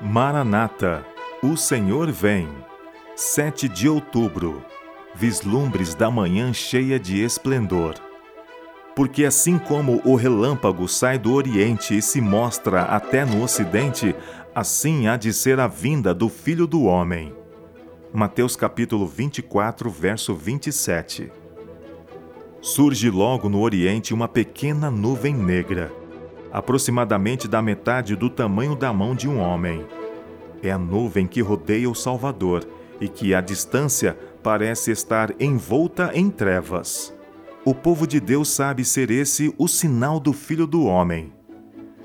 Maranata, o Senhor vem. 7 de outubro. Vislumbres da manhã cheia de esplendor. Porque assim como o relâmpago sai do Oriente e se mostra até no Ocidente, assim há de ser a vinda do Filho do Homem. Mateus capítulo 24, verso 27. Surge logo no Oriente uma pequena nuvem negra aproximadamente da metade do tamanho da mão de um homem. É a nuvem que rodeia o Salvador e que, à distância, parece estar envolta em trevas. O povo de Deus sabe ser esse o sinal do Filho do Homem.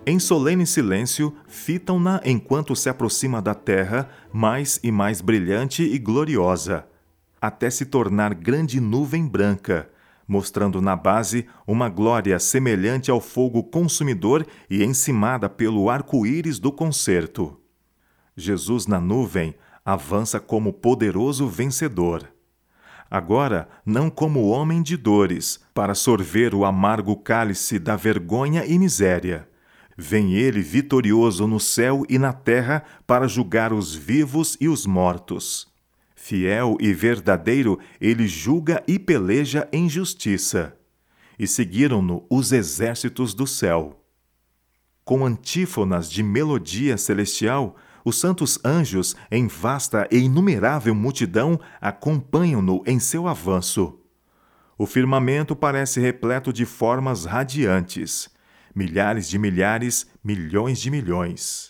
Em solene silêncio, fitam-na enquanto se aproxima da terra, mais e mais brilhante e gloriosa, até se tornar grande nuvem branca, mostrando na base uma glória semelhante ao fogo consumidor e encimada pelo arco-íris do concerto. Jesus na nuvem avança como poderoso vencedor. Agora, não como homem de dores, para sorver o amargo cálice da vergonha e miséria. Vem ele vitorioso no céu e na terra para julgar os vivos e os mortos. Fiel e verdadeiro, ele julga e peleja em justiça. E seguiram-no os exércitos do céu. Com antífonas de melodia celestial, os santos anjos, em vasta e inumerável multidão, acompanham-no em seu avanço. O firmamento parece repleto de formas radiantes, milhares de milhares, milhões de milhões.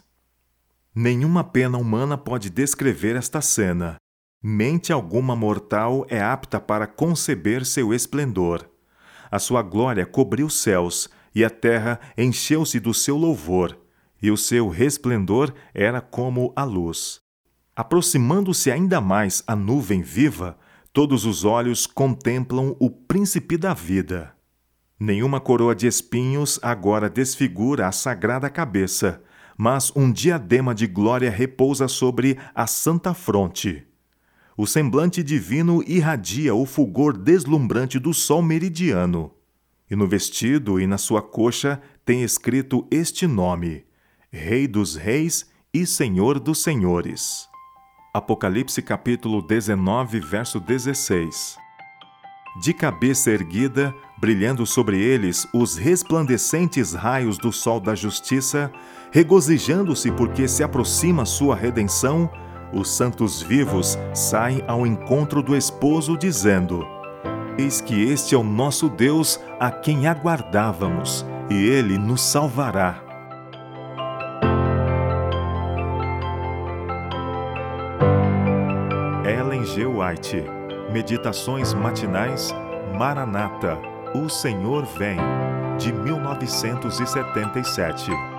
Nenhuma pena humana pode descrever esta cena. Mente alguma mortal é apta para conceber seu esplendor. A sua glória cobriu os céus, e a terra encheu-se do seu louvor, e o seu resplendor era como a luz. Aproximando-se ainda mais a nuvem viva, todos os olhos contemplam o príncipe da vida. Nenhuma coroa de espinhos agora desfigura a sagrada cabeça, mas um diadema de glória repousa sobre a santa fronte. O semblante divino irradia o fulgor deslumbrante do sol meridiano. E no vestido e na sua coxa tem escrito este nome: Rei dos Reis e Senhor dos Senhores. Apocalipse capítulo 19, verso 16. De cabeça erguida, brilhando sobre eles os resplandecentes raios do sol da justiça, regozijando-se porque se aproxima sua redenção, os santos vivos saem ao encontro do esposo, dizendo: Eis que este é o nosso Deus a quem aguardávamos, e ele nos salvará. Ellen G. White Meditações Matinais Maranata O Senhor Vem, de 1977